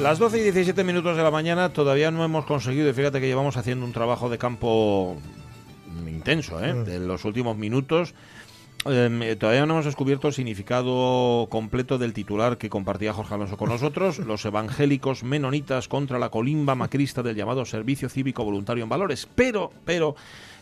Las 12 y 17 minutos de la mañana todavía no hemos conseguido, y fíjate que llevamos haciendo un trabajo de campo intenso, ¿eh? de los últimos minutos. Eh, todavía no hemos descubierto el significado completo del titular que compartía Jorge Alonso con nosotros, los evangélicos menonitas contra la colimba macrista del llamado Servicio Cívico Voluntario en Valores. Pero, pero,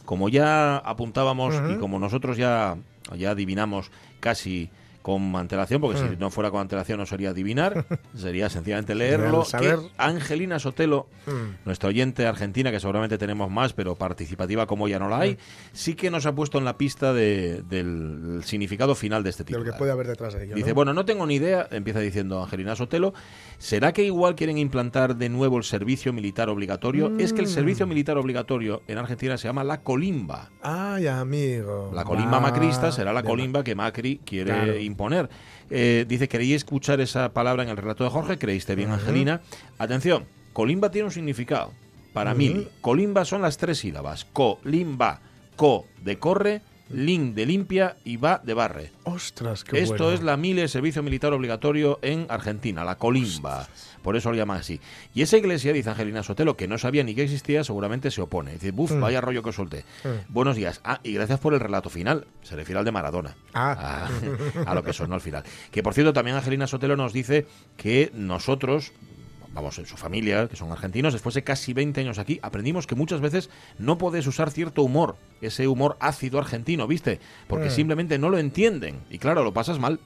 como ya apuntábamos y como nosotros ya, ya adivinamos casi con antelación, porque si Mm. no fuera con antelación no sería adivinar, sería sencillamente leerlo. saber. que Angelina Sotelo, Mm. nuestra oyente argentina, que seguramente tenemos más, pero participativa como ya no la hay, sí que nos ha puesto en la pista de- del significado final de este de lo título. que puede haber detrás de ello. Dice, ¿no? bueno, no tengo ni idea, empieza diciendo Angelina Sotelo, ¿será que igual quieren implantar de nuevo el servicio militar obligatorio? Es que el servicio Mm. militar obligatorio en Argentina se llama la colimba. Ay, amigo. La colimba Va- macrista será la colimba que Macri quiere Claro. Imponer. Eh, dice, ¿queréis escuchar esa palabra en el relato de Jorge? ¿Creíste bien. Angelina? Atención, colimba tiene un significado. Para mí, Ujú. colimba son las tres sílabas. Colimba, co de corre, lin de limpia y va de barre. Ostras, qué Esto bueno. es la MILE, Servicio Militar Obligatorio en Argentina, la colimba. Por eso lo llaman así. Y esa iglesia, dice Angelina Sotelo, que no sabía ni que existía, seguramente se opone. Dice, buf, Mm. vaya rollo que os solté. Mm. Buenos días. Ah, y gracias por el relato final. Se refiere al de Maradona. Ah. A, a lo que sonó al final. Que por cierto, también Angelina Sotelo nos dice que nosotros, vamos, en su familia, que son argentinos, después de casi 20 años aquí, aprendimos que muchas veces no puedes usar cierto humor, ese humor ácido argentino, ¿viste? Porque Mm. simplemente no lo entienden. Y claro, lo pasas mal.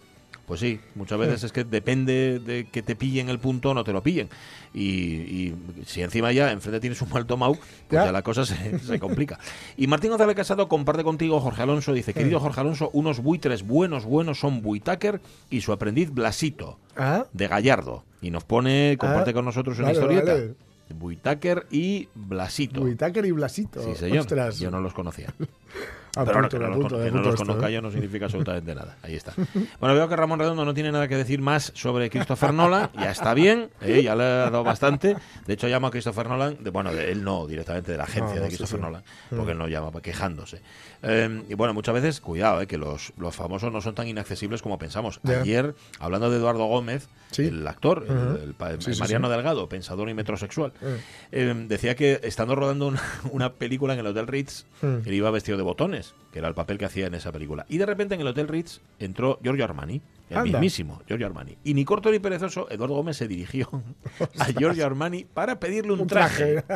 Pues sí, muchas veces es que depende de que te pillen el punto o no te lo pillen. Y, y si encima ya enfrente tienes un mal tomado, pues Ya. ya, la cosa se, se complica. Y Martín González Casado comparte contigo, Jorge Alonso, dice, querido. Jorge Alonso, unos buitres buenos, buenos son Buitáquer y su aprendiz Blasito, Ah, de Gallardo. Y nos pone, comparte Ah, con nosotros una vale, historieta. vale. Buitáquer y Blasito. Buitáquer y Blasito. Sí, señor. Ostras. Yo no los conocía. Apunto, Pero bueno, que no, los, que no conozca ¿eh? yo no significa absolutamente nada. Ahí está. Bueno, veo que Ramón Redondo no tiene nada que decir más sobre Christopher Nolan. Ya está bien, ¿eh? ya le ha dado bastante. De hecho, llama a Christopher Nolan, de, bueno, de él no, directamente de la agencia No, de Christopher sí. Nolan, Mm. porque él no llama, quejándose. Eh, y bueno, muchas veces, cuidado, ¿eh? que los, los famosos no son tan inaccesibles como pensamos. Ayer, hablando de Eduardo Gómez, Sí. el actor, el- el, Mariano. Delgado, pensador y metrosexual, Mm. eh, decía que estando rodando una, una película en el Hotel Ritz, Mm. él iba vestido de botones, que era el papel que hacía en esa película. Y de repente en el Hotel Ritz entró Giorgio Armani, el Anda. mismísimo Giorgio Armani. Y ni corto ni perezoso, Eduardo Gómez se dirigió a Giorgio Armani para pedirle un, Un traje.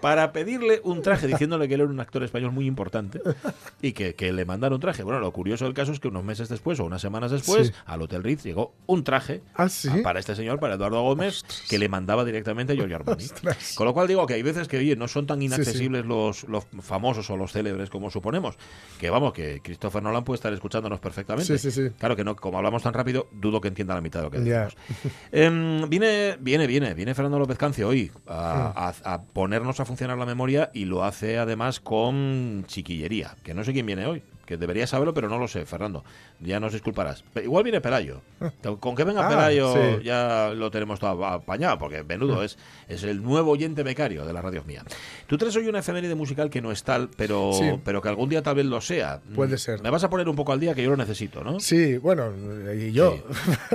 Para pedirle un traje, diciéndole que él era un actor español muy importante y que, que le mandara un traje. Bueno, lo curioso del caso es que unos meses después o unas semanas después, Sí. al Hotel Ritz llegó un traje Ah, sí. para este señor, para Eduardo Gómez, que le mandaba directamente a Giorgio Armani. Ostras. Con lo cual digo que hay veces que, oye, no son tan inaccesibles Los, los famosos o los célebres como suponemos. Que vamos, que Christopher Nolan puede estar escuchándonos perfectamente. Sí, sí, sí. Claro que no, como hablamos tan rápido, dudo que entienda la mitad de lo que decimos. Em, viene, viene, viene, viene Fernando López Cancio hoy a, a- a ponernos a funcionar la memoria y lo hace además con chiquillería, que no sé quién viene hoy, que debería saberlo, pero no lo sé, Fernando. Ya nos disculparás. Igual viene Pelayo. Con que venga Ah, Pelayo sí. ya lo tenemos todo apañado, porque menudo es, es el nuevo oyente becario de la radio mía. Tú traes hoy una efeméride musical que no es tal, pero, Sí. pero que algún día tal vez lo sea. Puede ser. Me vas a poner un poco al día que yo lo necesito, ¿no? Sí, bueno, y yo.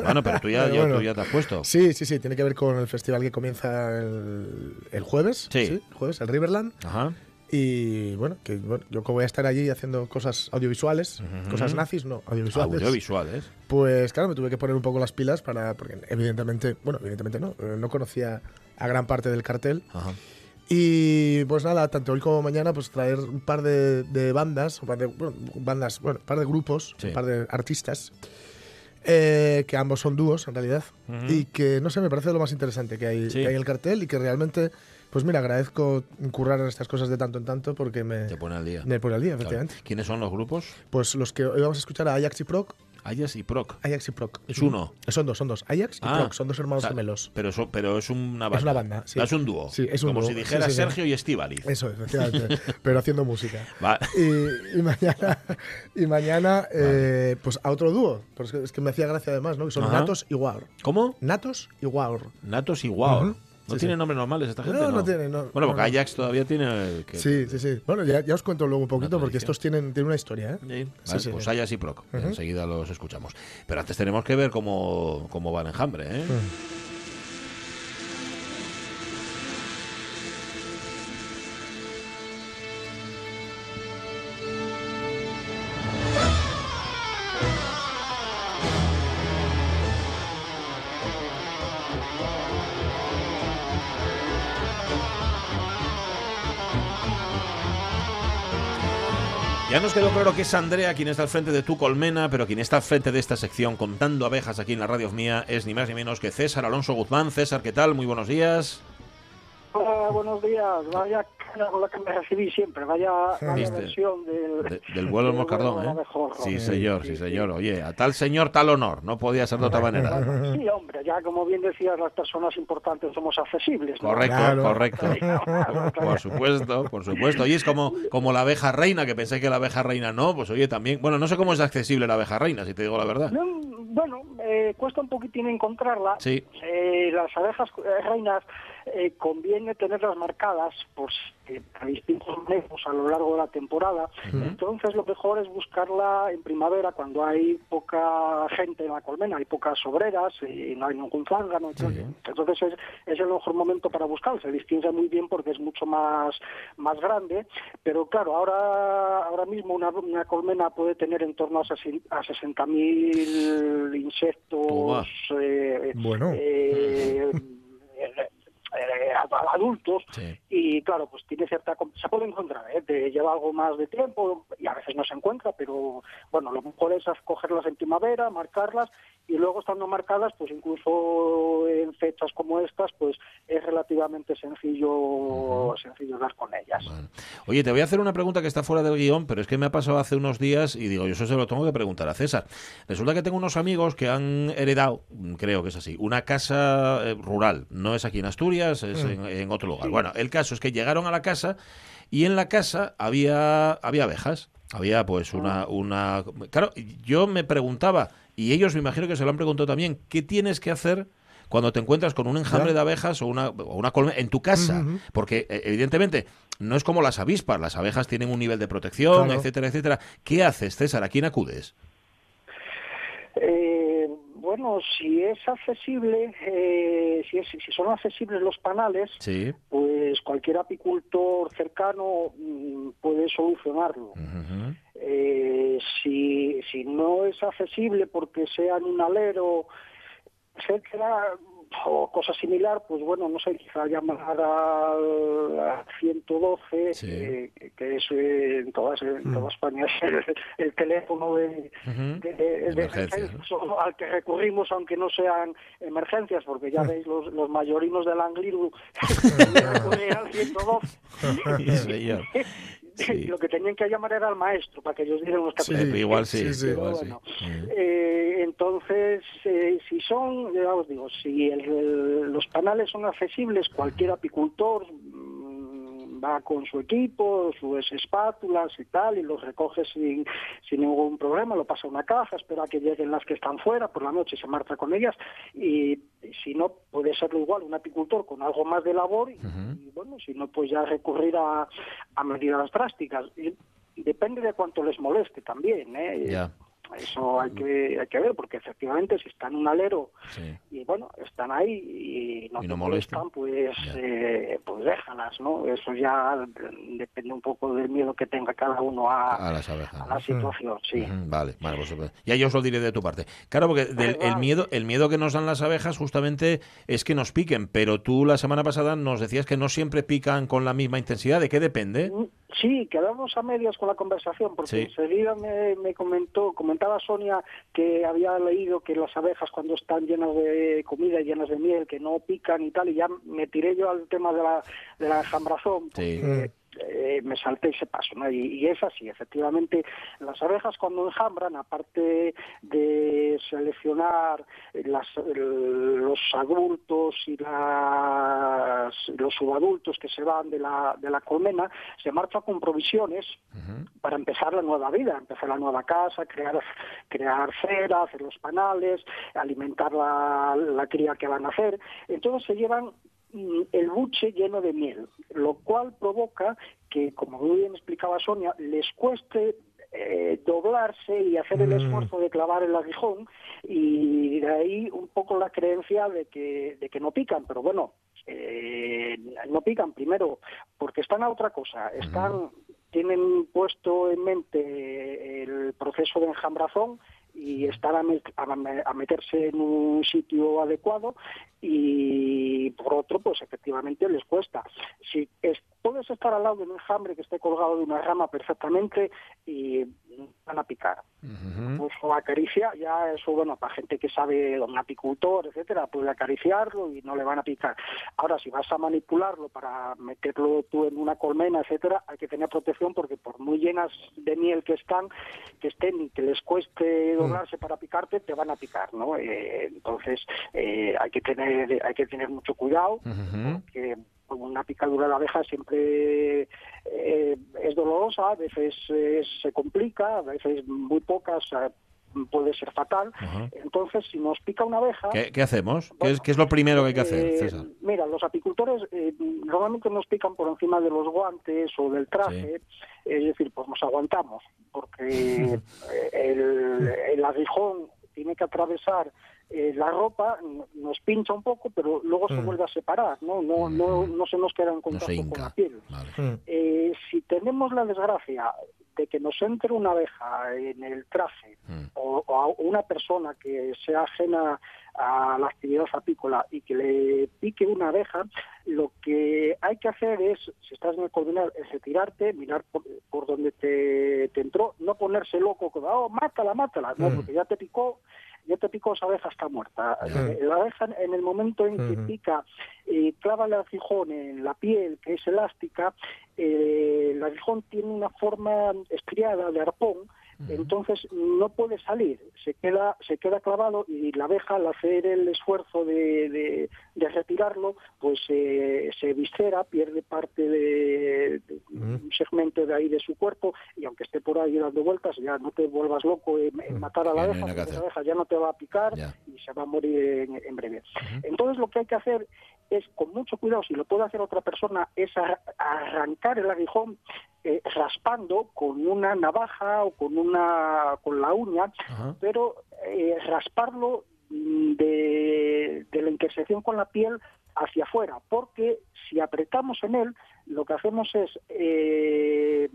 Bueno, pero tú ya, Pero bueno. tú ya te has puesto. Sí, sí, sí, tiene que ver con el festival que comienza el, el jueves. Sí. el jueves, el Riverland. Ajá. Y bueno, que bueno, yo como voy a estar allí haciendo cosas audiovisuales, cosas nazis, no, audiovisuales. Audiovisuales. Pues claro, me tuve que poner un poco las pilas para, porque evidentemente, bueno, evidentemente no, eh, no conocía a gran parte del cartel. Ajá. Y pues nada, tanto hoy como mañana, pues traer un par de, de bandas, un par de bueno, bandas, bueno, un par de grupos, Sí. un par de artistas, eh, que ambos son dúos en realidad, y que no sé, me parece lo más interesante que hay, Sí. que hay en el cartel y que realmente, pues mira, agradezco currar en estas cosas de tanto en tanto porque me, Te pone al día. me pone al día, Claro. efectivamente. ¿Quiénes son los grupos? Pues los que hoy vamos a escuchar a Ajax y Proc, Ayas y Proc. Ajax y Proc. Es uno. Son dos, son dos. Ajax y Ah, Proc, son dos hermanos o sea, gemelos. Pero, eso- pero es una banda. Es una banda, sí. Es un dúo. Sí, es un Como dúo. si dijera sí, sí. Sergio y Estíbaliz. Eso, efectivamente, pero haciendo música. Va. Y, y mañana, y mañana eh, pues a otro dúo. Es, que, me hacía gracia además, ¿no? Que son Ajá. Natos y Waur. ¿Cómo? Natos y Waur. Natos y Wow. Ujú. ¿No Sí, tienen sí. nombres normales esta gente? No, no tienen, no. Bueno, No, porque. Ajax todavía tiene. que- Sí, sí, sí. Bueno, ya, ya os cuento luego un poquito porque estos tienen, tienen una historia, ¿eh? Vale, pues. Ayas y Proc. Enseguida los escuchamos. Pero antes tenemos que ver cómo, cómo va el enjambre, ¿eh? Ya nos quedó claro que es Andrea quien está al frente de tu colmena, pero quien está al frente de esta sección contando abejas aquí en la radio mía es ni más ni menos que César Alonso Guzmán. César, ¿qué tal? Muy buenos días. Hola, buenos días. Vaya cara con la que me recibí siempre. Vaya, vaya ¿Viste? versión del, De- del vuelo del moscardón, ¿eh? mejor. Sí, señor, sí, señor. Oye, a tal señor, tal honor. No podía ser de otra manera. Sí, hombre, ya como bien decías, las personas importantes somos accesibles. ¿no? Correcto, Claro. correcto. Claro, Por supuesto, por supuesto. Y es como, como la abeja reina, que pensé que la abeja reina no, pues oye, también. Bueno, no sé cómo es accesible la abeja reina, si te digo la verdad. No, Bueno, eh, cuesta un poquitín encontrarla. Sí. Eh, las abejas eh, reinas eh, conviene tenerlas marcadas pues, eh, a distintos manejos a lo largo de la temporada. Entonces lo mejor es buscarla en primavera cuando hay poca gente en la colmena, hay pocas obreras y no hay ningún zángano. Entonces, entonces es, es el mejor momento para buscar. Se distingue muy bien porque es mucho más, más grande. Pero claro, ahora, ahora mismo una, una colmena puede tener en torno a, a 60.000 insectos. Eh, Bueno. eh, eh, eh, adultos Sí. y claro pues tiene cierta se puede encontrar ¿eh? Te lleva algo más de tiempo y a veces no se encuentra pero bueno lo mejor es cogerlas en primavera marcarlas y luego estando marcadas pues incluso en fechas como estas pues es relativamente sencillo sencillo dar con ellas Bueno. Oye, te voy a hacer una pregunta que está fuera del guion, pero es que me ha pasado hace unos días y digo, yo eso se lo tengo que preguntar a César. Resulta que tengo unos amigos que han heredado, creo que es así, una casa eh, rural. No es aquí en Asturias, es en, en otro lugar. Bueno, el caso es que llegaron a la casa y en la casa había, había abejas. Había pues una, una... Claro, yo me preguntaba, y ellos me imagino que se lo han preguntado también, ¿qué tienes que hacer cuando te encuentras con un enjambre de abejas o una, o una colmena en tu casa? Porque eh, evidentemente no es como las avispas, las abejas tienen un nivel de protección, Claro. etcétera, etcétera. ¿Qué haces, César? ¿A quién acudes? Eh, bueno, si es accesible, eh, si, es- si son accesibles los panales, Sí. pues cualquier apicultor cercano mm, puede solucionarlo. Eh, si, si no es accesible porque sea en un alero, etcétera, o cosa similar, pues bueno, no sé, quizá llamar al al 112, Sí. eh, que- es eh, en, todas, en toda España es el, el teléfono de, al que recurrimos aunque no sean emergencias, porque ya veis los, los mayorinos del Angliru recurren al 112. Sí. Lo que tenían que llamar era al maestro para que ellos dieran los Sí. Eh, igual sí, sí, sí. igual sí. bueno, eh, entonces, eh, si son, ya os digo, si el- el- los panales son accesibles, cualquier apicultor va con su equipo, sus espátulas y tal, y los recoge sin, sin ningún problema, lo pasa a una caja, espera que lleguen las que están fuera, por la noche se marcha con ellas, y, si no, puede serlo igual un apicultor con algo más de labor, y, y bueno, si no, pues ya recurrir a, a medidas drásticas. Y depende de cuánto les moleste también, ¿eh? Eso hay que, hay que ver, porque efectivamente si está en un alero Sí. y bueno, están ahí y no, Y te no molestan. molestan, pues, eh, pues déjalas, ¿no? Eso ya depende un poco del miedo que tenga cada uno a, A las abejas. a la situación, sí. Ujú, Vale, vale, pues, ya yo os lo diré de tu parte. Claro, porque del- el vale. miedo, el miedo que nos dan las abejas justamente es que nos piquen, pero tú la semana pasada nos decías que no siempre pican con la misma intensidad. ¿De qué depende? Mm, Sí, quedamos a medias con la conversación, porque Sí. enseguida me, me comentó, comentaba Sonia que había leído que las abejas cuando están llenas de comida y llenas de miel, que no pican y tal, y ya me tiré yo al tema de la, de la enjambrazón, Sí. Eh, me salté ese paso, ¿no? Y, y es así, efectivamente, las abejas cuando enjambran, aparte de seleccionar las, el- los adultos y las, los subadultos que se van de la, de la colmena, se marcha con provisiones para empezar la nueva vida, empezar la nueva casa, crear, crear cera, hacer los panales, alimentar la, la cría que van a hacer. Entonces se llevan el buche lleno de miel, lo cual provoca que, como muy bien explicaba Sonia, les cueste eh, doblarse y hacer el esfuerzo de clavar el aguijón y de ahí un poco la creencia de que, de que no pican, pero bueno, eh, no pican primero porque están a otra cosa, están tienen puesto en mente el proceso de enjambrazón y están a, met- a me- a meterse en un sitio adecuado y por otro pues efectivamente les cuesta. Si es- puedes estar al lado de un enjambre que esté colgado de una rama perfectamente y van a picar. Pues o acaricia ya eso bueno para gente que sabe un apicultor etcétera puede acariciarlo y no le van a picar. Ahora si vas a manipularlo para meterlo tú en una colmena etcétera hay que tener protección porque por muy llenas de miel que están que estén y que les cueste doblarse para picarte te van a picar no Eh, entonces eh, hay que tener hay que tener mucho cuidado porque una picadura de abeja siempre eh, es dolorosa, a veces eh, se complica, a veces muy pocas puede ser fatal. Ajá. Entonces, si nos pica una abeja... ¿Qué, qué hacemos? ¿Qué Bueno, es, qué es lo primero que hay que hacer, eh, César? Mira, los apicultores eh, normalmente nos pican por encima de los guantes o del traje, es decir, pues nos aguantamos, porque el, el aguijón tiene que atravesar eh, la ropa, nos pincha un poco, pero luego se Mm. vuelve a separar, ¿no? No, no, no se nos queda en contacto con la piel. Vale. Mm. Eh, si tenemos la desgracia de que nos entre una abeja en el traje Mm. o, o a una persona que sea ajena a la actividad apícola y que le pique una abeja, lo que hay que hacer es, si estás en el coordinar, es retirarte, mirar por, por donde te, te entró, no ponerse loco, como, oh, mátala, mátala, no, Mm. porque ya te picó, ya te picó, esa abeja está muerta. Eh, La abeja en el momento en que pica, eh, clava el aguijón en la piel, que es elástica, eh, el aguijón tiene una forma estriada de arpón, entonces no puede salir, se queda, se queda clavado y la abeja al hacer el esfuerzo de, de- de retirarlo, pues eh, se viscera, pierde parte de, de un segmento de ahí de su cuerpo y aunque esté por ahí dando vueltas, ya no te vuelvas loco en, en matar a la no abeja, porque la abeja ya no te va a picar Ya. y se va a morir en, en breve. Entonces lo que hay que hacer es, con mucho cuidado, si lo puede hacer otra persona, es a- arrancar el aguijón eh, raspando con una navaja o con una con la uña, Ajá. pero eh, rasparlo de, de la intersección con la piel hacia afuera, porque si apretamos en él, lo que hacemos es eh,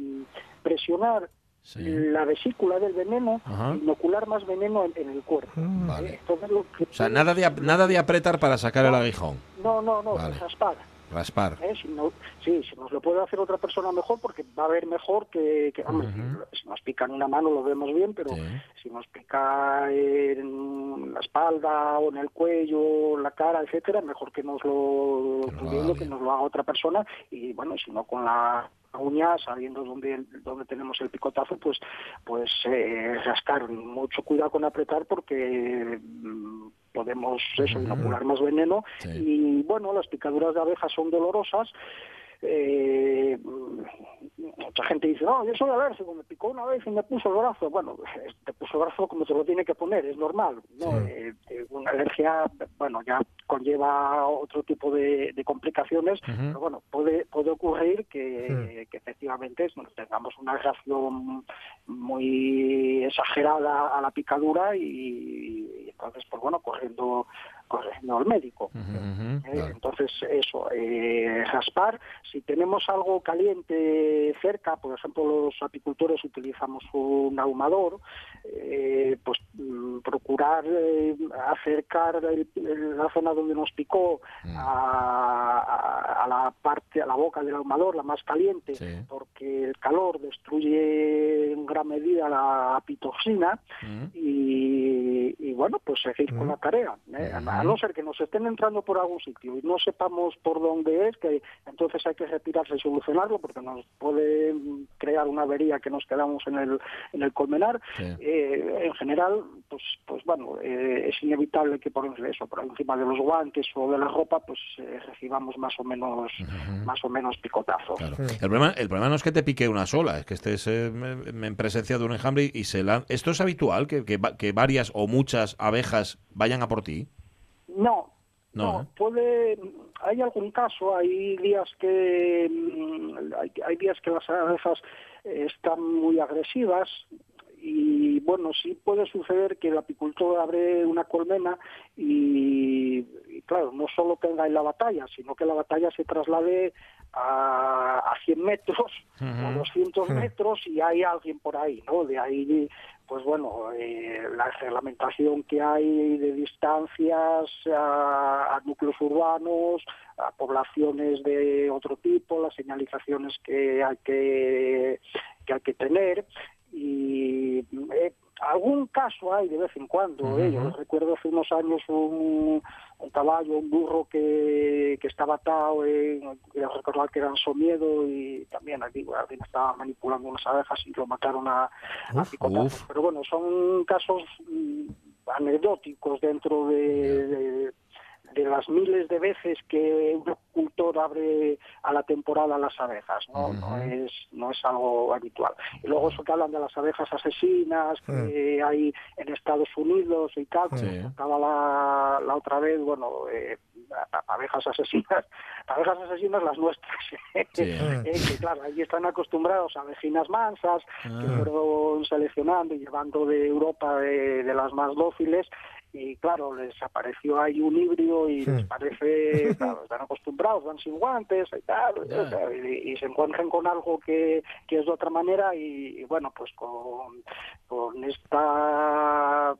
presionar Sí. la vesícula del veneno, Ajá. inocular más veneno en, en el cuerpo. Mm. Vale. Entonces lo que- O sea, nada de, nada de apretar para sacar el aguijón. No, no, no, Vale. raspar. Raspar. ¿eh? Si no, sí, si nos lo puede hacer otra persona mejor, porque va a ver mejor que, que, hombre, si nos pica en una mano lo vemos bien, pero Sí. si nos pica en la espalda o en el cuello, la cara, etcétera, mejor que nos lo, Que nos lo que nos lo haga otra persona y bueno, si no con la uña, sabiendo dónde, dónde tenemos el picotazo, pues pues eh, rascar. Mucho cuidado con apretar porque mm, podemos eso, inocular más veneno Sí. y bueno, las picaduras de abejas son dolorosas. Eh, mucha gente dice, no, yo soy alérgico, me picó una vez y me puso el brazo. Bueno, te puso el brazo como te lo tiene que poner, es normal. ¿no? Eh, eh, una alergia, bueno, ya conlleva otro tipo de, de complicaciones, pero bueno, puede, puede ocurrir que, que efectivamente bueno, tengamos una reacción muy exagerada a la picadura y, y entonces, pues bueno, corriendo corriendo al médico. Eh, claro. Entonces, eso, eh, raspar, si tenemos algo caliente cerca, por ejemplo, los apicultores utilizamos un ahumador, eh, pues mm, procurar eh, acercar el- el- la zona donde nos picó Mm. a, a- a la parte, a la boca del ahumador, la más caliente, Sí. porque el calor destruye en gran medida la apitoxina Mm. y, y, bueno, pues seguir con la tarea. ¿eh? A no ser que nos estén entrando por algún sitio y no sepamos por dónde es, que entonces hay que retirarse y solucionarlo porque nos puede mm, crear una avería que nos quedamos en el, en el colmenar. Sí. Eh, en general, pues, pues bueno, eh, es inevitable que por eso, por encima de los guantes o de la ropa, pues eh, recibamos más o menos, más o menos picotazos. Claro. El, problema, el problema no es que te pique una sola, es que estés eh, en presencia de un enjambre y se la... ¿Esto es habitual, que, que varias o muchas abejas vayan a por ti? No, No, no, ¿eh? puede. Hay algún caso, hay días que mm, hay, hay días que las abejas eh, están muy agresivas y bueno, sí puede suceder que el apicultor abre una colmena y, y, claro, no solo tenga ahí la batalla, sino que la batalla se traslade a, a 100 metros o 200 metros y hay alguien por ahí, ¿no? De ahí pues bueno, eh, la reglamentación que hay de distancias a, a núcleos urbanos, a poblaciones de otro tipo, las señalizaciones que hay que, que hay que tener y eh, algún caso hay de vez en cuando. ¿eh? Yo recuerdo hace unos años un, un caballo, un burro que, que estaba atado, quiero recordar que era en Somiedo y también aquí alguien estaba manipulando unas abejas y lo mataron a, a picotazos. uf. Pero bueno, son casos mm, anecdóticos dentro de, de- de las miles de veces que un apicultor abre a la temporada las abejas, ¿no? no es no es algo habitual. Y luego eso que hablan de las abejas asesinas que hay en Estados Unidos y tal, como Sí. contaba la, la otra vez, bueno, eh, abejas asesinas, abejas asesinas las nuestras, Sí. Eh, que claro, allí están acostumbrados a abejinas mansas, que fueron seleccionando y llevando de Europa de, de las más dóciles, y claro, les apareció ahí un híbrido y les parece, claro, están acostumbrados, van sin guantes y tal, y, y se encuentran con algo que, que es de otra manera y, y bueno, pues con, con esta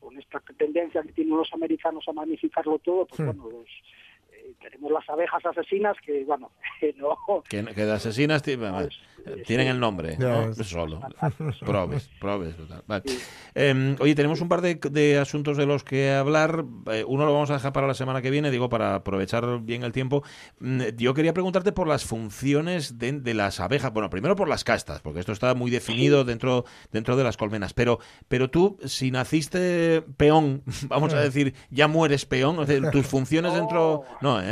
con esta tendencia que tienen los americanos a magnificarlo todo, pues bueno, los- eh, tenemos las abejas asesinas que, bueno, que no... Que, que de asesinas vale, eh, tienen el nombre, ¿no? es- Solo. Probes, probes. total. Vale. Eh, oye, tenemos un par de, de asuntos de los que hablar. Eh, uno lo vamos a dejar para la semana que viene, digo, para aprovechar bien el tiempo. Mm, Yo quería preguntarte por las funciones de, de las abejas. Bueno, primero por las castas, porque esto está muy definido dentro, dentro de las colmenas. Pero, pero tú, si naciste peón, vamos a decir, ya mueres peón, o sea, tus funciones No. dentro... No, ¿eh?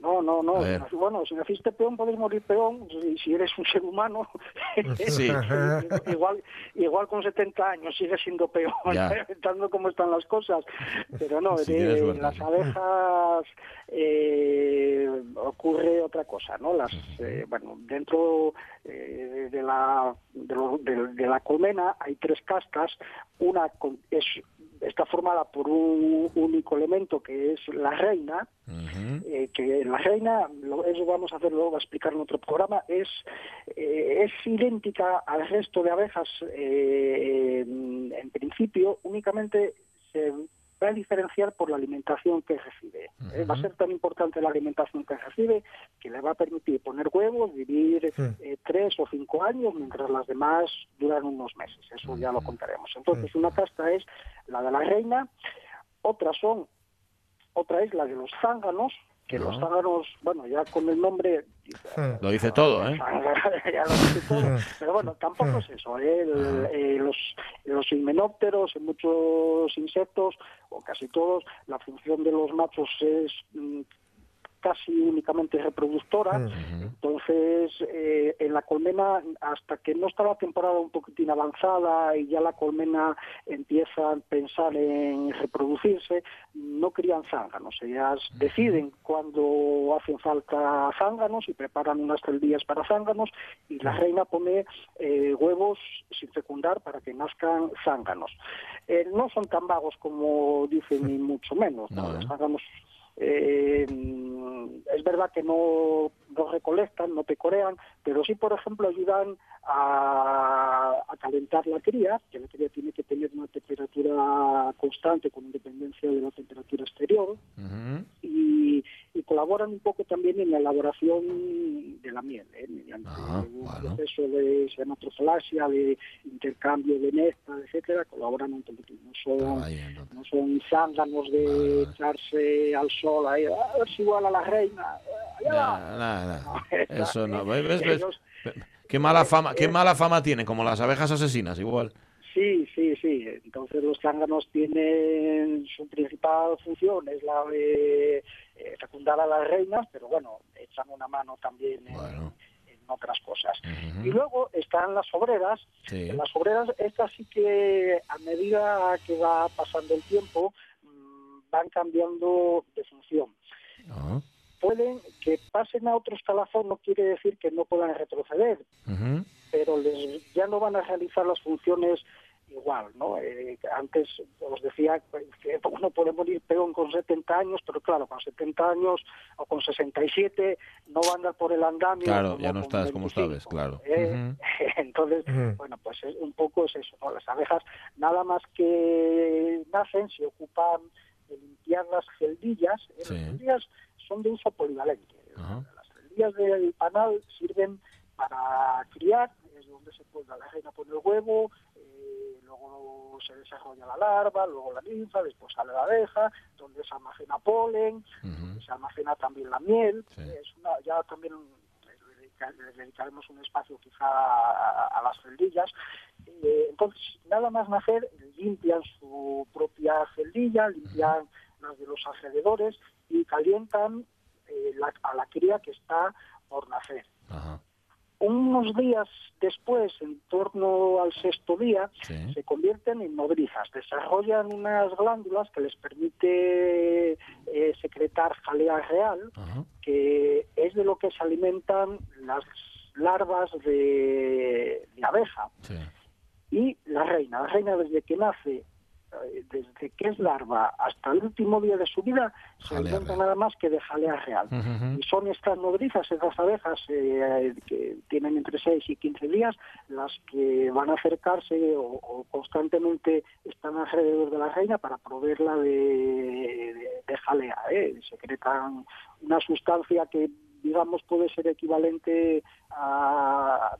No, no, no. Ver. Bueno, si naciste peón, puedes morir peón. Si, si eres un ser humano, Sí. igual, igual con 70 años sigues siendo peón, estando como están las cosas. Pero no, de- suerte, las sí. abejas eh, ocurre otra cosa, ¿no? Las, eh, bueno, dentro eh, de, la, de, lo- de- de la colmena hay tres castas. Una con- es está formada por un único elemento que es la reina, Ujú. eh, que la reina, lo- eso vamos a hacer luego, a explicar en otro programa, es, eh, es idéntica al resto de abejas eh, en, en principio, únicamente se va a diferenciar por la alimentación que recibe. Eh, Va a ser tan importante la alimentación que recibe que le va a permitir poner huevos, vivir eh, tres o cinco años, mientras las demás duran unos meses. Eso ya lo contaremos. Entonces, una casta es la de la reina, otras son otra es la de los zánganos, que los zánganos, bueno, ya con el nombre... Lo dice todo, ¿eh? ya lo dice todo. Pero bueno, tampoco es eso. ¿eh? El- eh, los, los himenópteros, en muchos insectos, o casi todos, la función de los machos es mm, casi únicamente reproductora. Entonces, eh, en la colmena, hasta que no está la temporada un poquitín avanzada y ya la colmena empieza a pensar en reproducirse, no crían zánganos. Ellas deciden cuándo hacen falta zánganos y preparan unas celdillas para zánganos y la reina pone eh, huevos sin fecundar para que nazcan zánganos. Eh, no son tan vagos como dicen, ni mucho menos. ¿no? No, ¿eh? Los zánganos eh, es verdad que no, no recolectan, no pecorean, pero sí, por ejemplo, ayudan a, a calentar la cría, que la cría tiene que tener una temperatura constante con independencia de la temperatura exterior, Ujú. y, y colaboran un poco también en la elaboración de la miel, ¿eh? mediante Ah, un bueno. proceso de se llama trofalasia, de intercambio de néctar, etcétera, colaboran un poquitín. No son, no son zánganos de Vale, vale. echarse al sol ahí, a ver si igual a la reina. allá va". Nah, nah, nah. No, Eso no. ¿Ves, ves, ellos- Qué mala fama, qué mala fama tienen, como las abejas asesinas, igual. Sí, sí, sí. Entonces los zánganos tienen su principal función, es la de eh, fecundar a las reinas, pero bueno, echan una mano también en, Bueno. en otras cosas. Ujú. Y luego están las obreras. Sí. Las obreras, estas sí que a medida que va pasando el tiempo, van cambiando de función. Ah, Pueden que pasen a otro escalafón, no quiere decir que no puedan retroceder, pero les, ya no van a realizar las funciones igual, ¿no? Eh, antes os decía que uno puede morir peón con 70 años, pero claro, con 70 años o con 67 no va a andar por el andamio. Claro, ya no con estás como 25, estabas, claro. ¿eh? Entonces, bueno, pues es, un poco es eso, ¿no? Las abejas nada más que nacen se ocupan de limpiar las celdillas. ¿eh? Sí. Las celdillas son de uso polivalente. Ajá. Las celdillas del panal sirven para criar, es donde se pone la reina pone el huevo, eh, luego se desarrolla la larva, luego la ninfa, después sale la abeja, donde se almacena polen, Ujú. se almacena también la miel. Sí. Es una, ya también le dedica- le dedicaremos un espacio quizá a, a las celdillas. Eh, entonces, nada más nacer, limpian su propia celdilla, limpian las de los alrededores y calientan eh, la- a la cría que está por nacer. Ajá. Unos días después, en torno al sexto día, Sí. se convierten en nodrizas, desarrollan unas glándulas que les permite eh, secretar jalea real, Ajá. que es de lo que se alimentan las larvas de, de abeja. Sí. Y la reina, la reina desde que nace, eh, desde que es larva hasta el último día de su vida, se Jalea real. nada más que de jalea real. Y son estas nodrizas, estas abejas eh, que tienen entre 6 y 15 días, las que van a acercarse o, o constantemente están alrededor de la reina para proveerla de, de- de jalea. ¿eh? Secretan una sustancia que, digamos, puede ser equivalente a,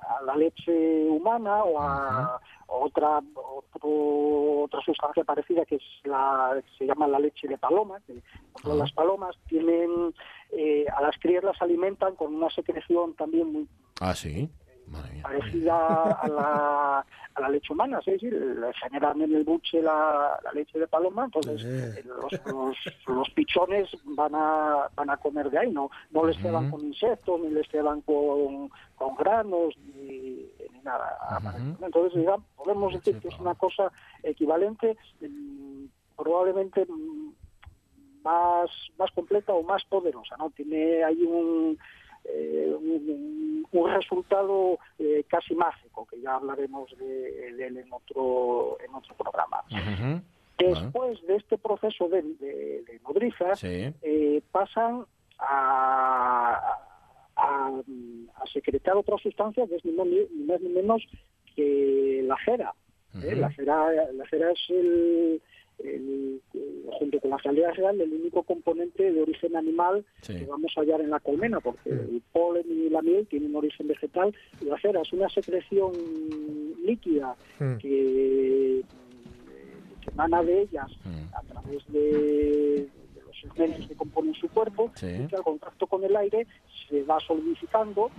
a la leche humana o a otra otro- otra sustancia parecida que es la se llama la leche de paloma que las palomas tienen eh, a las crías las alimentan con una secreción también muy Ah, sí. Parecida a la, a la leche humana, es decir, le generan en el buche la, la leche de paloma, entonces Sí. eh, los, los, los pichones van a, van a comer de ahí, no, no les ceban con insectos, ni les ceban con, con granos, ni, ni nada. Entonces, digamos, podemos Leche decir de que es una cosa equivalente, mm, probablemente mm, más, más completa o más poderosa, ¿no? Tiene ahí un, eh, un, un resultado eh, casi mágico, que ya hablaremos de, de él en otro, en otro programa. Después de este proceso de, de, de Sí. eh, pasan a, a, a secretar otras sustancias que es ni más ni, ni más ni menos que la cera. ¿eh? Ujú. La cera, la cera es el, el- junto con la jalea real el único componente de origen animal Sí. que vamos a hallar en la colmena, porque el polen y la miel tienen origen vegetal y la cera es una secreción líquida Mm. que, que emana de ellas Mm. a través de, de los segmentos que componen su cuerpo Sí. y que al contacto con el aire se va solidificando,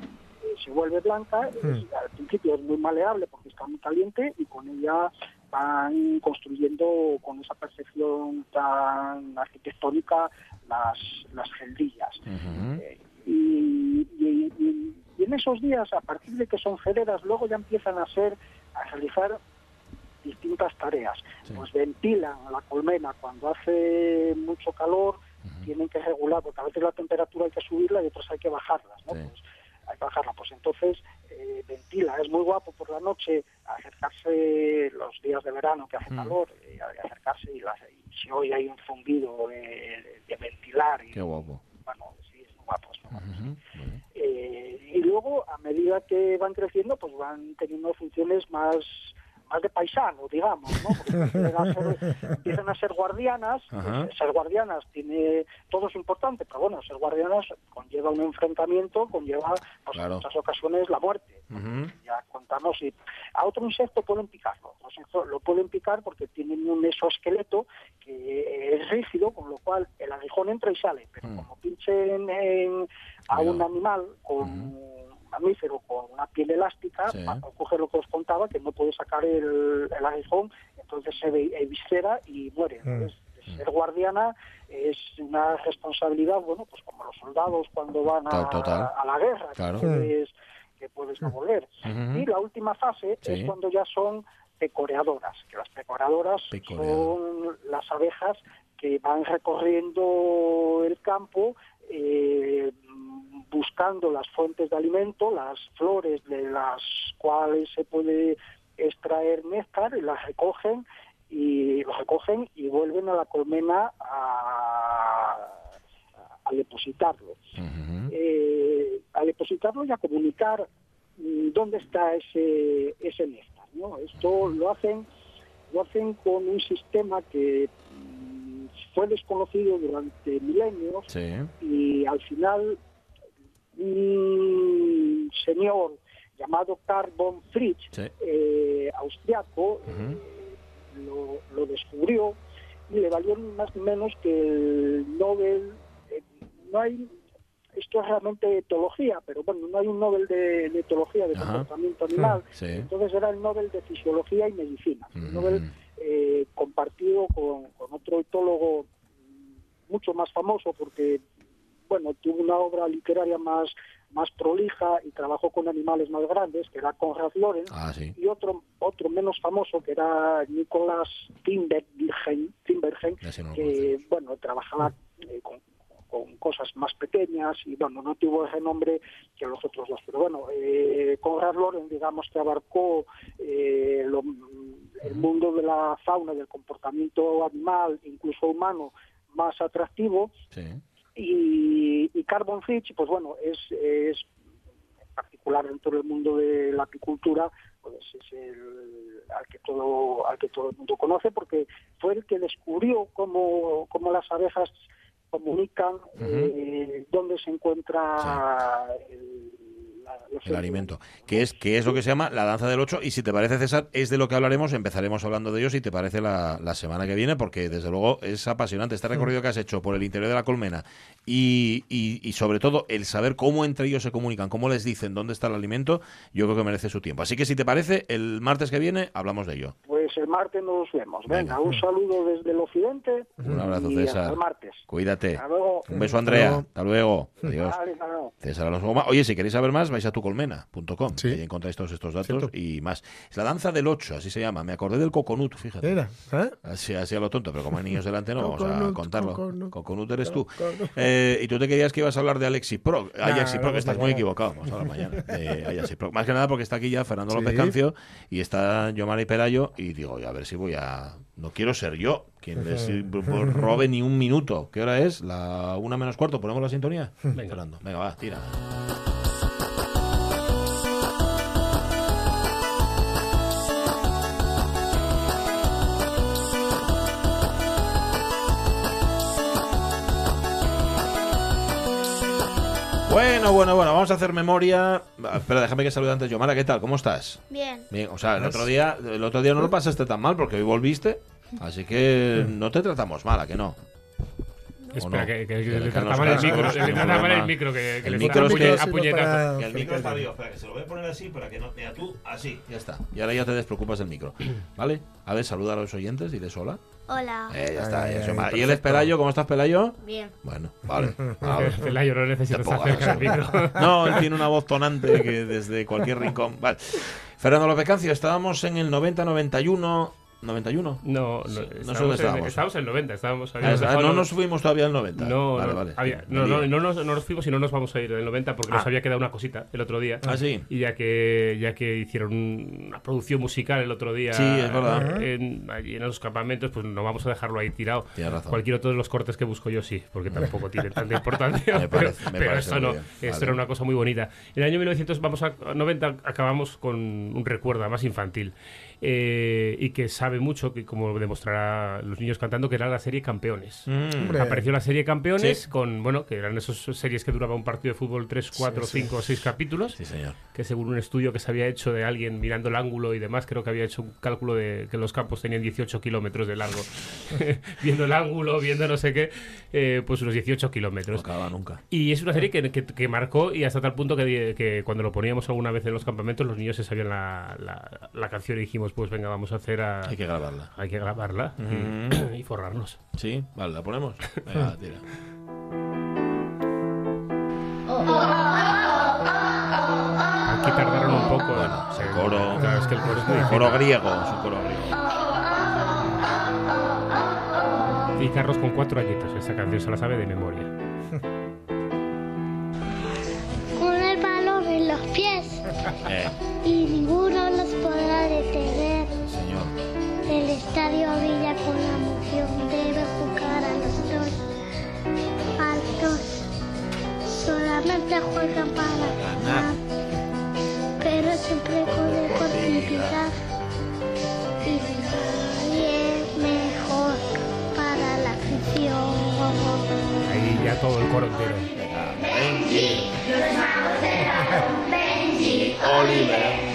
eh, se vuelve blanca, es- al principio es muy maleable porque está muy caliente y con ella van construyendo con esa percepción tan arquitectónica las, las celdillas. Eh, y, y- y- y en esos días, a partir de que son cederas, luego ya empiezan a ser, a realizar distintas tareas. Sí. Pues ventilan la colmena cuando hace mucho calor, tienen que regular, porque a veces la temperatura hay que subirla y otras hay que bajarlas, ¿no? Sí. Pues hay que bajarla. Pues entonces eh, ventila. Es muy guapo por la noche acercarse los días de verano que hace Mm. calor, eh, acercarse y, las- y si hoy hay un zumbido de, de ventilar y Qué guapo. bueno, sí, es muy guapo. es muy guapo. Eh, y luego, a medida que van creciendo, pues van teniendo funciones más más de paisano, digamos, ¿no? Porque empiezan a ser, empiezan a ser guardianas. Eh, Ser guardianas tiene todo es importante, pero bueno, ser guardianas conlleva un enfrentamiento, conlleva pues, Claro. en muchas ocasiones la muerte. Ya contamos y a otro insecto pueden picarlo. Otros insectos lo pueden picar porque tienen un exoesqueleto que es rígido, con lo cual el aguijón entra y sale. Pero Mm. como pinchen en- a un animal con mamífero con una piel elástica, Sí. va a ocurrir lo que os contaba, que no puede sacar el, el aguijón, entonces se ve eviscera y muere. Entonces, ser guardiana es una responsabilidad, bueno, pues como los soldados cuando van a, total. a la guerra, Claro. que puedes, que puedes no volver. Ujú. Y la última fase Sí. es cuando ya son pecoreadoras, que las pecoreadoras Pecoreadoras. son las abejas que van recorriendo el campo eh, buscando las fuentes de alimento, las flores de las cuales se puede extraer néctar y las recogen y los recogen y vuelven a la colmena a, a depositarlo eh, a depositarlo y a comunicar mm, dónde está ese ese néctar ¿no? esto lo hacen lo hacen con un sistema que fue desconocido durante milenios Sí. y al final un señor llamado Carl von Fritsch Sí. eh, austriaco eh, lo, lo descubrió y le valió más ni menos que el Nobel eh, no hay esto es realmente etología pero bueno no hay un Nobel de, de etología de comportamiento animal Sí. entonces era el Nobel de fisiología y medicina. Nobel eh, compartido con, con otro etólogo mucho más famoso porque bueno tuvo una obra literaria más más prolija y trabajó con animales más grandes que era Conrad Lorenz Ah, sí. y otro otro menos famoso que era Nicolás Timbergen, Timbergen no que bueno trabajaba eh, con, con cosas más pequeñas y bueno no tuvo ese nombre que los otros dos. Pero bueno eh, Conrad Lorenz digamos que abarcó eh, lo- el mundo de la fauna del comportamiento animal incluso humano más atractivo. Sí. y, y Carbon Fitch, pues bueno, es, es en particular dentro del mundo de la apicultura, pues es el al que todo al que todo el mundo conoce porque fue el que descubrió cómo, cómo las abejas comunican eh, dónde se encuentra el, la- los El alimento, que es, que es lo que se llama la danza del 8 y si te parece César, es de lo que hablaremos, empezaremos hablando de ello si te parece la, la semana que viene, porque desde luego es apasionante este recorrido que has hecho por el interior de la colmena y, y, y sobre todo el saber cómo entre ellos se comunican, cómo les dicen dónde está el alimento, yo creo que merece su tiempo. Así que si te parece, el martes que viene hablamos de ello. Pues el martes nos vemos. Venga, Venga. un saludo desde el occidente. Un abrazo, y César. Hasta el martes. Cuídate. Hasta luego. Un beso, Andrea. luego. Hasta luego. Adiós. Vale, hasta luego. César Alonso Goma. Oye, si queréis saber más, vais a tucolmena.com. Sí. Ahí encontráis todos estos datos Cierto. y más. Es la danza del 8, así se llama. Me acordé del coconut, fíjate. Mira, ¿eh? Así, así a lo tonto, pero como hay niños delante no vamos a contarlo. coconut. Coconut eres tú. Coconut. Eh, y tú te querías que ibas a hablar de Alexi Pro. No, Pro, que estás muy equivocado. Vamos a hablar mañana de Pro. Más que nada porque está aquí ya Fernando Sí. López Cancio y está Yomara y Pelayo y digo, a ver si voy a... No quiero ser yo quien les robe ni un minuto. ¿Qué hora es? La una menos cuarto. ¿Ponemos la sintonía? Venga, Fernando. Venga, va, tira. Bueno, bueno, bueno, vamos a hacer memoria. Ah, Espera, déjame que salude antes Yomara, ¿qué tal? ¿Cómo estás? Bien. Bien, o sea, el otro día, el otro día no lo pasaste tan mal porque hoy volviste, así que no te tratamos mal, ¿a que no? Espera, no? que, que- que le le trataban caen el micro, le sin trataban el micro, que, que El le micro estaban es que- a Que el micro está lío. Espera, que se lo voy a poner así para que no. Mira, tú, así, ya está. Y ahora ya te despreocupas del micro. ¿Vale? A ver, saluda a los oyentes, diles hola. Hola. Eh, ya está, Ay, ya ay, ¿Y perfecto. el Pelayo? ¿Cómo estás, Pelayo? Bien. Bueno, vale. A ver. Pelayo no necesita estar cerca del micro. No, él tiene una voz tonante que desde cualquier rincón. Vale. Fernando López Cancio, estábamos en el 90-91. ¿91? No, no, no estábamos, en, estábamos. en el 90, estábamos Ah, habíamos ah, dejado no nos fuimos todavía al 90. No, vale, no, vale. había- Me no, no, lío. no nos, no nos fuimos y no nos vamos a ir del 90 porque nos Ah. había quedado una cosita el otro día. Ah, sí. Y ya que ya que hicieron una producción musical el otro día Sí, es verdad. en, allí en los campamentos, pues no vamos a dejarlo ahí tirado. Tienes razón. Cualquier otro de los cortes que busco yo sí, porque tampoco tiene tanta importancia. Me pero me pero esto no, bien. esto Vale. era una cosa muy bonita. En el año 1990 acabamos con un recuerdo más infantil. Eh, y que sabe mucho, que como demostrará los niños cantando, que era la serie Campeones. Mm. Apareció la serie Campeones Sí. con, bueno, que eran esas series que duraba un partido de fútbol 3, 4, 5 o 6 capítulos, Sí, señor. que según un estudio que se había hecho de alguien mirando el ángulo y demás, creo que había hecho un cálculo de que los campos tenían 18 kilómetros de largo. viendo el ángulo, viendo no sé qué, eh, pues unos 18 No kilómetros. acaba nunca. Y es una serie que, que- que marcó y hasta tal punto que, que cuando lo poníamos alguna vez en los campamentos, los niños se sabían la, la- la canción y dijimos, pues venga, vamos a hacer a... Hay que grabarla. hay que grabarla y, y forrarnos. Sí, vale, la ponemos. Venga, tira. Aquí tardaron un poco. Bueno, el coro- Claro, es que el coro es muy difícil. Coro griego, es un coro griego. Y Carlos con cuatro añitos. Esta canción se la sabe de memoria. los pies Eh, y ninguno los podrá detener. señor. El estadio brilla con la emoción, debe jugar a los dos. Altos solamente juegan para ganar, pero siempre con deportividad. Y nadie mejor para la afición. Ahí ya todo el coro entero. Aquí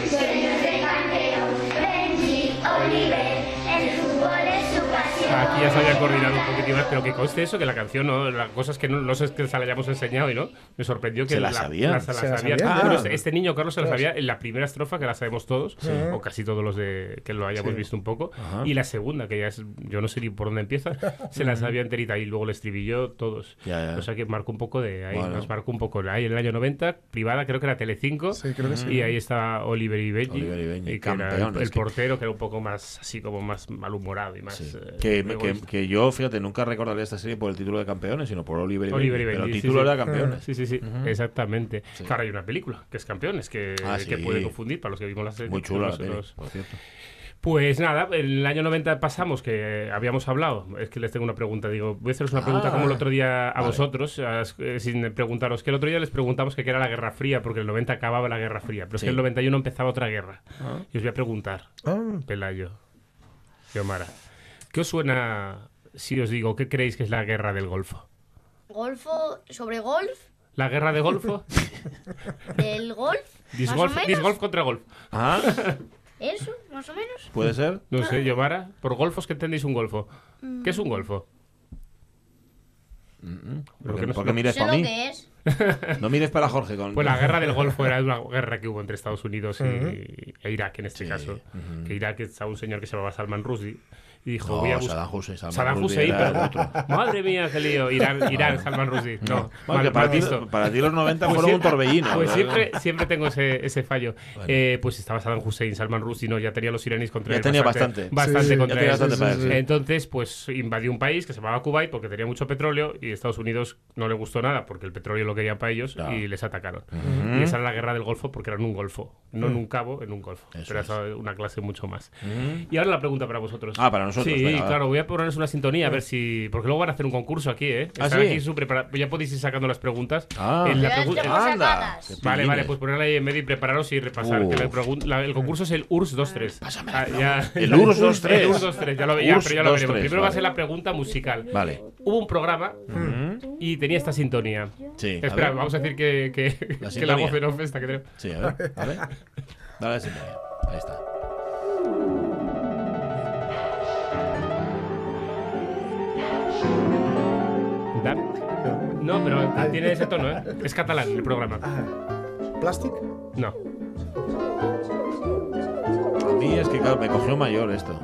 ya se había coordinado un poquitín más, pero que conste eso, que la canción, ¿no? la cosa es que no, no sé que se la hayamos enseñado y no. Me sorprendió que ¿Se la sabía? se la Se la sabía. sabía, Bueno, ah. este, este niño, Carlos, se la sabía en la primera estrofa, que la sabemos todos, o casi todos los de que lo hayamos Sí. visto un poco. Ajá. Y la segunda, que ya es, yo no sé ni por dónde empieza, se la sabía enterita y luego el estribillo todos. Ya, ya. O sea que marcó un poco de ahí, Bueno. nos marcó un poco. Ahí en el año 90, privada, creo que era Telecinco. Sí, creo que sí. Y ahí estaba Oliver y Benji. Oliver y Benji, que era el, el que- portero, que era un poco más así como más malhumorado y más. Sí. eh, Que, que, yo, fíjate, nunca recordaré esta serie por el título de campeones, sino por Oliver y Oliver y Benji. Pero el título sí. era campeones. Sí, sí, sí, exactamente. Sí. Claro, hay una película que es Campeones, que, Ah, que puede confundir para los que vimos la serie. Muy chula la peli, los- por cierto. Pues nada, en el año 90 pasamos, que habíamos hablado. Es que les tengo una pregunta. Digo, voy a haceros una pregunta Ah. como el otro día a Vale. vosotros, a- eh, sin preguntaros. Que el otro día les preguntamos que qué era la Guerra Fría, porque el 90 acababa la Guerra Fría, pero es Sí. que el 91 empezaba otra guerra. Y os voy a preguntar, Ah, Pelayo, Xiomara, ¿qué os suena si os digo qué creéis que es la Guerra del Golfo? Golfo, sobre golf, ¿La Guerra de Golfo? del golf, Disc más o golf, menos. disc golf contra golf. Ah, Eso, más o menos. puede ser. No sé, Xiomara, por golfos, ¿qué entendéis un golfo? ¿Qué es un golfo? Porque, que no- porque mires Sé para lo mí. que es. No mires para Jorge. Con... Pues la guerra del Golfo era una guerra que hubo entre Estados Unidos y, e Irak en este Sí, caso. Que Irak estaba un señor que se llamaba Salman Rushdie y dijo, No, voy a buscar... Saddam Hussein. Salman Saddam Hussein, era el pero- otro. Madre mía, qué lío. Irán, Irán Salman Rushdie. No, Bueno, mal, para, ti, visto. para ti los 90 Pues fueron un siempre- torbellino. Pues siempre, siempre tengo ese, ese fallo. Eh, pues estaba Saddam Hussein, Salman Rushdie, no, ya tenía los iraníes contra Ya él. tenía bastante. bastante. Sí, contra ya tenía él. bastante para él, sí. Entonces, pues invadió un país que se llamaba Kuwait porque tenía mucho petróleo y Estados Unidos no le gustó nada porque el petróleo lo querían para ellos y les atacaron. Y esa era la guerra del Golfo porque era en un golfo, no en un cabo, en un golfo. Eso Pero es una clase mucho más. Y ahora la pregunta para vosotros. Ah, para nosotros, Sí, venga, claro, voy a ponerles una sintonía a ver si. Porque luego van a hacer un concurso aquí, ¿eh? ¿Ah, Están sí? aquí prepara- Ya podéis ir sacando las preguntas. Ah. En la pregu- Anda. Vale, vale, pues ponerla ahí en medio y prepararos y repasar. Que la pregun- la- el concurso es el URSS 23. Pásame Ah, la ya- El URSS 23. El URSS 23, ya lo, ya, pero ya lo 23, veremos. Primero va a vale. ser la pregunta musical. Vale. Hubo un programa y tenía esta sintonía. Sí, a Espera, ver. vamos a decir que, que, que la voz en off esta que tenemos. Sí, a ver, a ver. Dale la sintonía. Ahí está. No, pero tiene ese tono, ¿eh? Es catalán el programa. ¿Plastic? No. A mí es que, claro, me cogió mayor esto.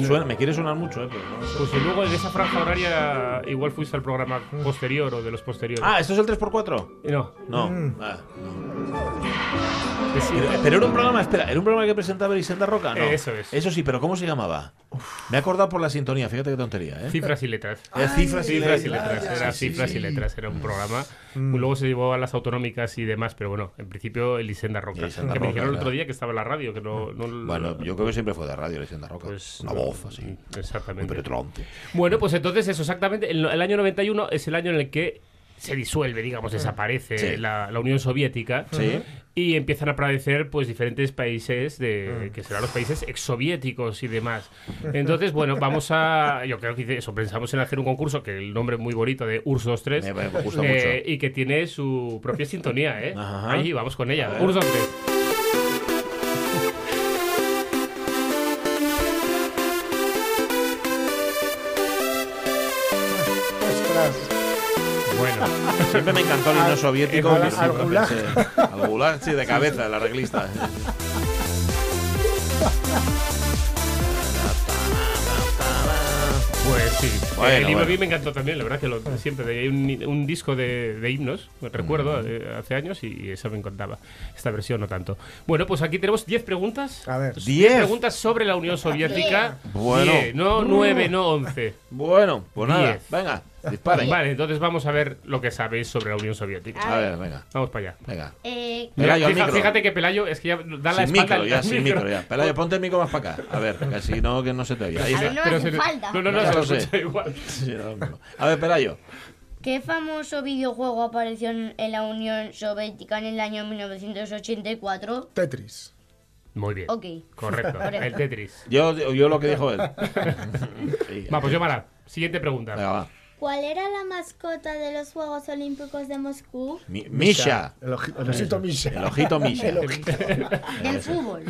Me, suena, me quiere sonar mucho, ¿eh? Pero no. Pues y luego en esa franja horaria igual fuiste al programa posterior o de los posteriores. Ah, ¿esto es el 3x4? No. No. Mm. Ah, no. que sí. Pero, pero era un programa, espera, ¿era un programa que presentaba Elisenda Roca? No. Eso es. Eso sí, pero ¿cómo se llamaba? Me he acordado por la sintonía, fíjate qué tontería, ¿eh? Cifras y letras. Era cifras y Cifras y letras. era sí, cifras sí. y letras, era un programa. Luego se llevó a las autonómicas y demás, pero bueno, en principio Elisenda Roca. Elisenda que me dijeron el otro día que estaba en la radio, que no. no- Bueno, yo creo que siempre fue de radio Elisenda Roca. Pues, Una no, voz así. Muy Exactamente. penetrante. Bueno, pues entonces eso, exactamente. El, el año 91 es el año en el que se disuelve, digamos, desaparece Sí. la, la Unión Soviética. Sí. Y empiezan a aparecer pues diferentes países de que serán los países exsoviéticos y demás. Entonces, bueno, vamos a yo creo que eso pensamos en hacer un concurso que el nombre es muy bonito de URSS 23 Me- me gusta eh, mucho. y que tiene su propia sintonía, ¿eh? Ajá. Ahí vamos con ella. URSS 23. Siempre me encantó el himno soviético. al- al gulag. pensé- Al gulag, sí, de cabeza, el arreglista. Pues sí, Bueno, el himno bueno. a mí me encantó también, la verdad que lo, siempre hay un, un disco de, de himnos, me recuerdo, eh, hace años y eso me encantaba. Esta versión no tanto. Bueno, pues aquí tenemos 10 preguntas. A ver. 10. preguntas sobre la Unión Soviética. Bueno. 10, no 9, no 11. Bueno, pues nada, Diez. venga, disparen. Vale, entonces vamos a ver lo que sabéis sobre la Unión Soviética. A ver, venga, Vamos para allá. venga. Eh, Pelayo, micro. fíjate que Pelayo es que ya da la Sin espalda micro, ya, sin micro, ya. Pelayo, ponte el micro más para acá. A ver, que si no, que no se te oye. Ahí está. no Pero se- falta. No, no, no, Ya se sé. escucha igual. Sí, no, no. A ver, Pelayo. ¿Qué famoso videojuego apareció en la Unión Soviética en el año 1984? Tetris. Muy bien. Ok. Correcto, el Tetris. Yo, yo lo que dijo él. Sí, Va, pues yo, Mara, siguiente pregunta. Venga, va. ¿Cuál era la mascota de los Juegos Olímpicos de Moscú? Mi- Misha. El, oji- el osito Misha. El ojito Misha. Del fútbol.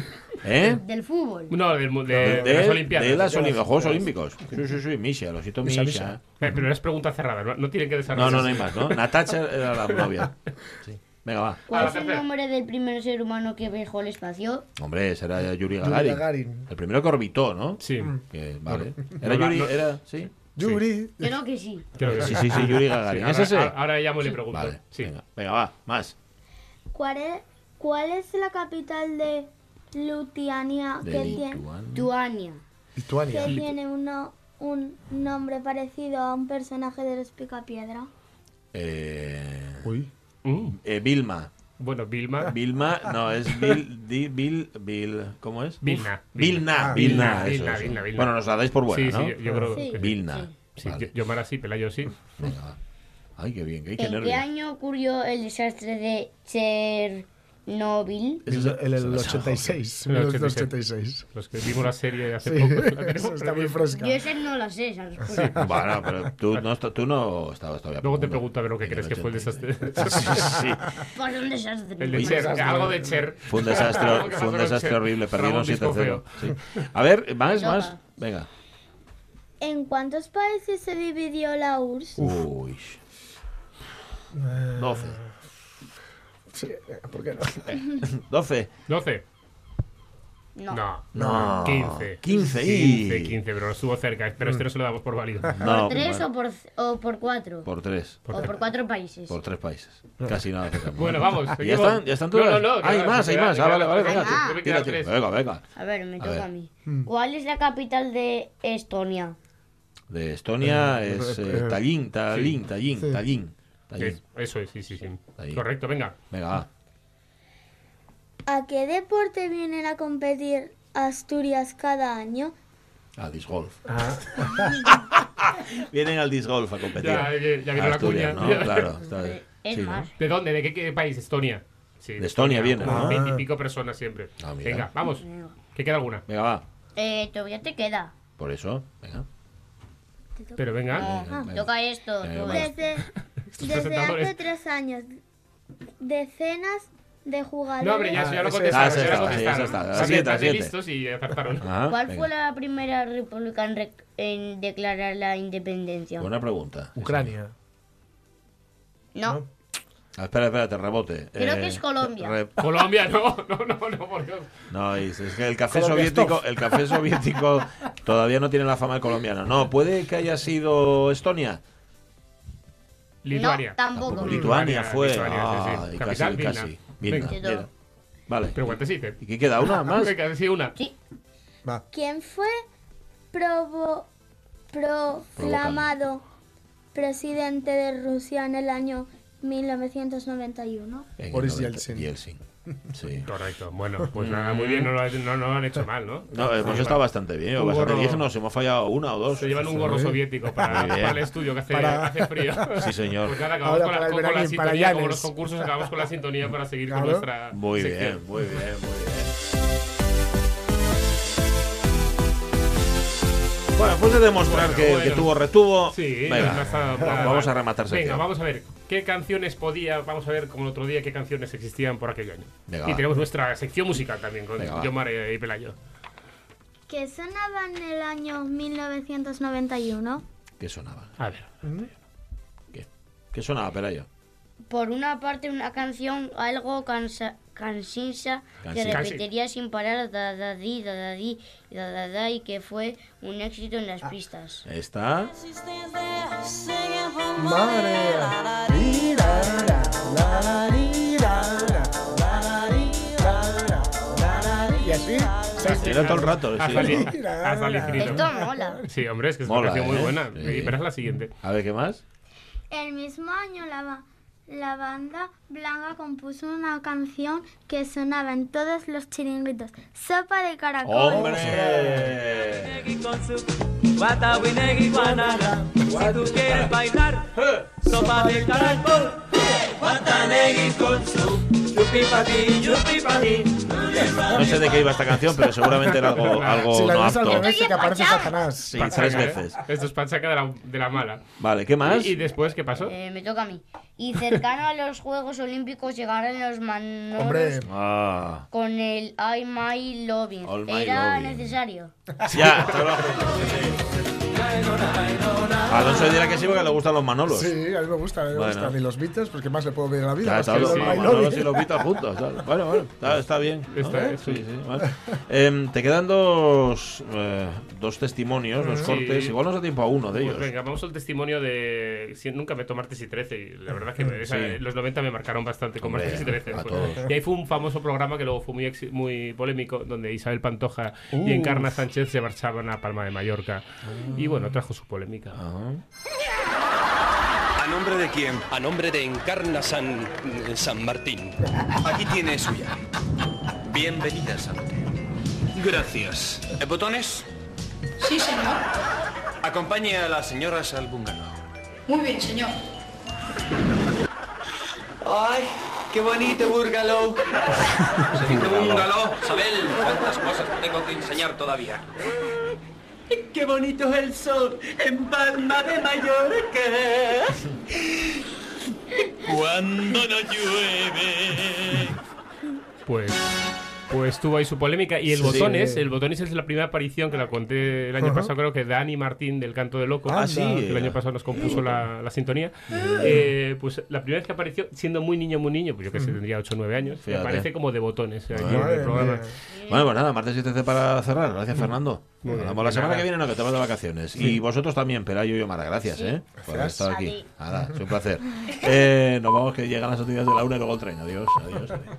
¿Eh? Del fútbol. No, del de, De, de las Olimpiadas. de las los Juegos Olímpicos. Sí, sí, sí, Misha, el osito Misha. Eh, Pero es pregunta cerrada, no, no tienen que No, desarrollar. no, no hay más, ¿no? Natacha era la novia. Sí. Venga, va. ¿Cuál es el nombre del primer ser humano que viajó al espacio? Hombre, ese era Yuri Yuri Gagarin. El primero que orbitó, ¿no? Sí, Que, vale. No, Era no, Yuri, no. era, sí. Yuri. Creo que sí. creo que Sí, sí, sí, Yuri Gagarin. Sí, ¿Es ahora, ese? ahora- ahora llamo y le pregunto. Vale, Sí. venga, venga, va, más. ¿Cuál es, cuál es la capital de Lituania De que, tiene, Lituania. Tuania. Lituania. que tiene uno- un nombre parecido a un personaje de los Picapiedra? Eh, Uy. Mm, eh, Vilma. Bueno, Vilma. Vilma, no, es Vil, di- Vil, Vil, ¿cómo es? Vilna. Vilna, Ah, Vilna, Vilna, eso, Vilna. Vilna. Bueno, nos la dais por buena, sí, ¿no? sí, yo creo Sí. que sí. Vilna. Sí, Vale. yo, yo Mara sí, Pelayo sí. Venga, va. Ay, qué bien, qué, qué ¿En qué año ocurrió el desastre de Chernobyl? Es el, el 86. El 1986. Los que vimos la serie hace Sí, poco. eso está muy fresca. Yo esa no la sé. Bueno, pero tú no, tú no estabas todavía. Luego te pregunto a ver lo que crees que fue el 86. desastre. Sí, sí. Fue un desastre. El de Cher, algo de Cher. Fue un desastre, fue un desastre horrible, perdieron un disco 7-0. feo. Sí. A ver, más, más. Venga. ¿En cuántos países se dividió la URSS? Uy. 12. Sí, ¿por qué no? 12. 12. No. No. No. 15. 15. 15, 15, pero estuvo cerca. Pero este no se lo damos por válido. No, ¿Por tres bueno, o, por, o por cuatro? por tres. o por cuatro países. Por tres países. Casi nada. Bueno, vamos. ¿Ya están? ¿Ya están No, todas? no, no. hay que más, hay más. Ah, vale, vale, venga. Tira. Venga, venga. A ver, me A toca ver. a mí. ¿Cuál es la capital de Estonia? De Estonia Eh, es eh, eh, eh, Tallinn, Tallinn, Tallinn, Sí. Tallinn. Eso es, sí, sí, sí. Ahí. Correcto, venga. Venga, va. ¿A qué deporte vienen a competir Asturias cada año? A disc golf. Ah, Vienen al disc golf a competir. Ya, ya, ya vino la Asturias, cuña. ¿no? Claro. está bien. Es Sí. ¿De dónde? ¿De qué, qué país? Estonia. Sí, De Estonia viene, ¿no? Veintipico personas siempre. Ah. Venga, vamos. ¿Qué queda alguna? Venga, va. Eh, todavía te queda. Por eso, venga. Pero venga. Toca esto. Venga. Desde, desde hace tres años, decenas de jugadores. No, hombre, ya, eso ya lo Ah, contestaron. ah, ya lo está, contestaron. está. Siguiente. listos y acertaron. Ajá, ¿Cuál venga. fue la primera república en, en declarar la independencia? Buena pregunta. Ucrania. No, Ah, espera, espérate, rebote. Creo Eh, que es Colombia. re- Colombia, no, no, no, no, por Dios. No, es, es que el café Colombia soviético, el café soviético todavía no tiene la fama de colombiano. No, puede que haya sido Estonia. Lituania. no, tampoco. Lituania fue. Lituania, sí, sí. Ay, Capital, casi, Vilna. casi. Vilna, Venga. Vilna. Vale. Pero. ¿Y qué queda? ¿Una más? Venga, sí, una. Sí, Va. ¿Quién fue provo- proclamado presidente de Rusia en el año 1991? En el Boris 90, Yeltsin. Yeltsin. Sí. Correcto. Bueno, pues nada, muy bien, no lo, no, no lo han hecho mal, ¿no? No, hemos estado bastante bien. Un Bastante gorro- bien. Nos hemos fallado una o dos. Se llevan un gorro soviético para, para el estudio que hace, Para- hace frío. Sí, señor. Pues nada, acabamos Ahora con la, con la sintonía, como los concursos, acabamos con la sintonía para seguir con Claro. nuestra Muy sección. bien, muy bien, muy bien. Bueno, después de demostrar Bueno, que, bueno. que tuvo retuvo, Sí, venga, vamos a rematar Venga, sección. vamos a ver qué canciones podía, vamos a ver como el otro día qué canciones existían por aquel año. Venga, y va. tenemos nuestra sección musical también con Venga, va. Yomar y Pelayo. ¿Qué sonaba en el año 1991? ¿Qué sonaba? A ver. ¿Qué? ¿Qué sonaba, Pelayo? Por una parte una canción algo cansa, cansisa que repetiría sin parar da da di da da di da da da y que fue un éxito en las pistas. ¿Está? Y así, todo el rato. el infinito. Esto mola. Sí, hombre, es que es Mola, una canción muy ¿eh? buena. Sí. Pero es la siguiente. A ver, ¿qué más? El mismo año la, ba- la banda Blanca compuso una canción que sonaba en todos los chiringuitos. Sopa de caracol. ¡Hombre! Si tú quieres bailar, sopa de caracol. Guatanegui con su yupi pa' ti, yupi pa' ti. No sé de qué iba esta canción, pero seguramente era algo, algo Si la no al apto. revés, que aparece Satanás. Sí, Pachaca, tres ¿eh? veces. Esto es pachaca de la, de la mala. Vale, ¿qué más? ¿Y, y después qué pasó? Eh, me toca a mí. Y cercano a los Juegos Olímpicos llegaron los manolos Hombre, Ah, con el I My Loving. All My Era Loving. necesario. ya, trabajo. Alonso dirá que sí porque le gustan los Manolos. sí, a mí me gusta, a mí me Bueno. gustan. Y los Beatles, pues ¿qué más le puedo pedir a la vida? Que los My Manolos y los Beatles juntos. claro. Bueno, bueno, está, está bien. ¿no? Está, Sí, sí. sí, vale. Em, te quedan dos, eh, dos testimonios, dos Sí. cortes. Igual nos da tiempo a uno de Pues ellos. venga, vamos al testimonio de. si- nunca me tomé Martes y 13. Y la verdad es que esa- Sí. los 90 me marcaron bastante con Martes y 13. a Pues. Y ahí fue un famoso programa que luego fue muy, muy polémico, donde Isabel Pantoja y Encarna Sánchez se marchaban a Palma de Mallorca. Y bueno, trajo su polémica. Ajá. ¿A nombre de quién? A nombre de Encarna San, San Martín. Aquí tiene suya. Bienvenida, San Gracias. ¿Eh, ¿Botones? Sí, señor. Acompañe a las señoras al bungalow. Muy bien, señor. ¡Ay, qué bonito bungalow! ¡Qué bungalow! Sabel, cuántas cosas tengo que enseñar todavía. ¡Qué bonito es el sol en Palma de Mallorca! Cuando no llueve. Pues. Pues tuvo ahí su polémica. Y el Sí. Botones, el Botones es la primera aparición que la conté el año pasado, creo que Dani Martín del Canto de Loco. Ah, sí. que el año pasado nos compuso la, la sintonía. Eh, pues la primera vez que apareció, siendo muy niño, muy niño, pues yo que sé, tendría 8 o 9 años, Fíjate. aparece como de Botones aquí en el programa. Bueno, pues nada, martes y 13 para cerrar. Gracias, Fernando. bien, Hablamos la semana nada. que viene, no, que te vas de vacaciones. Y vosotros también, Pelayo y Omar. Gracias, ¿eh? Por haber estado aquí. Nada, es un placer. Eh, nos vamos, que llegan las noticias de la una y luego el tren. Adiós, adiós. adiós.